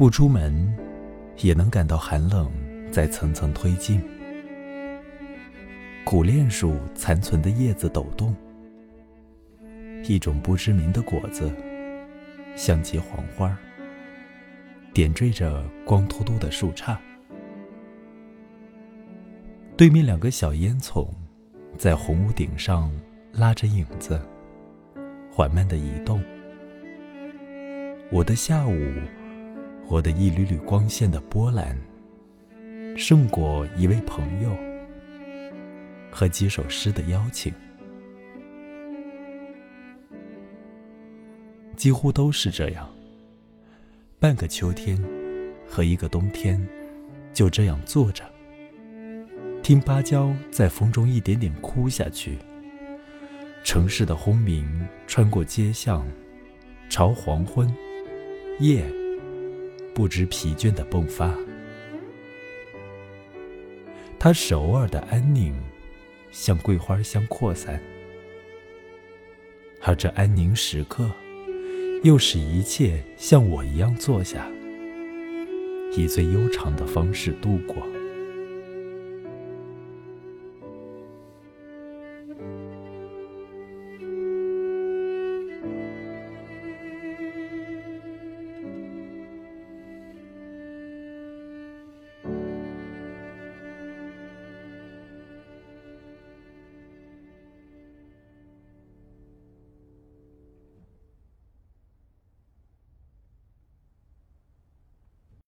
不出门，也能感到寒冷在层层推进。苦楝树残存的叶子抖动，一种不知名的果子，像极黄花，点缀着光秃秃的树杈。对面两个小烟囱，在红屋顶上拉着影子，缓慢的移动。我的下午，活得一缕缕光线的波澜，胜过一位朋友和几首诗的邀请，几乎都是这样。半个秋天和一个冬天，就这样坐着。听芭蕉在风中一点点枯下去。城市的轰鸣穿过街巷，朝黄昏，夜不知疲倦的迸发。他首尔的安宁，像桂花香扩散，而这安宁时刻，又使一切像我一样坐下，以最悠长的方式度过。